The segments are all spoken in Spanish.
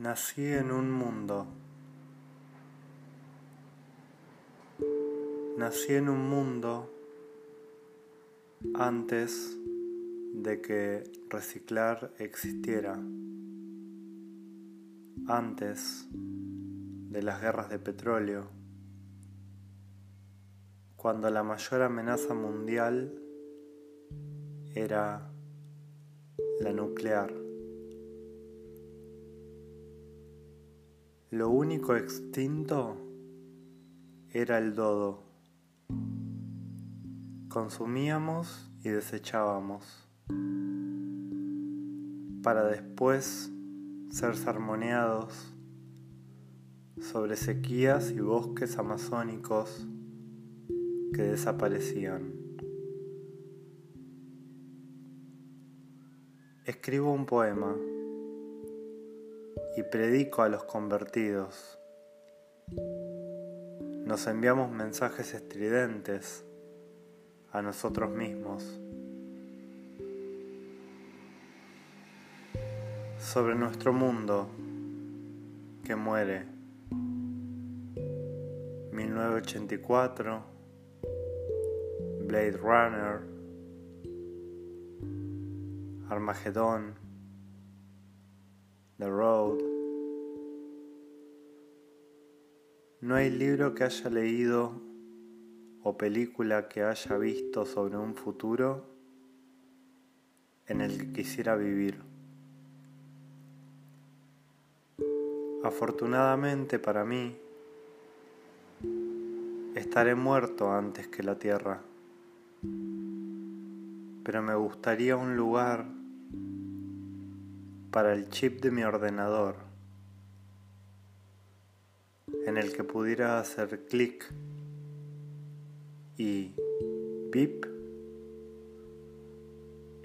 Nací en un mundo. Nací en un mundo antes de que reciclar existiera, antes de las guerras de petróleo, cuando la mayor amenaza mundial era la nuclear. Lo único extinto era el dodo. Consumíamos y desechábamos para después ser sermoneados sobre sequías y bosques amazónicos que desaparecían. Escribo un poema y predico a los convertidos. Nos enviamos mensajes estridentes a nosotros mismos sobre nuestro mundo que muere. 1984, Blade Runner, Armageddon, The Road. No hay libro que haya leído o película que haya visto sobre un futuro en el que quisiera vivir. Afortunadamente para mí, estaré muerto antes que la Tierra, pero me gustaría un lugar para el chip de mi ordenador en el que pudiera hacer clic y pip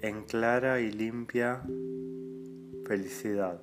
en clara y limpia felicidad.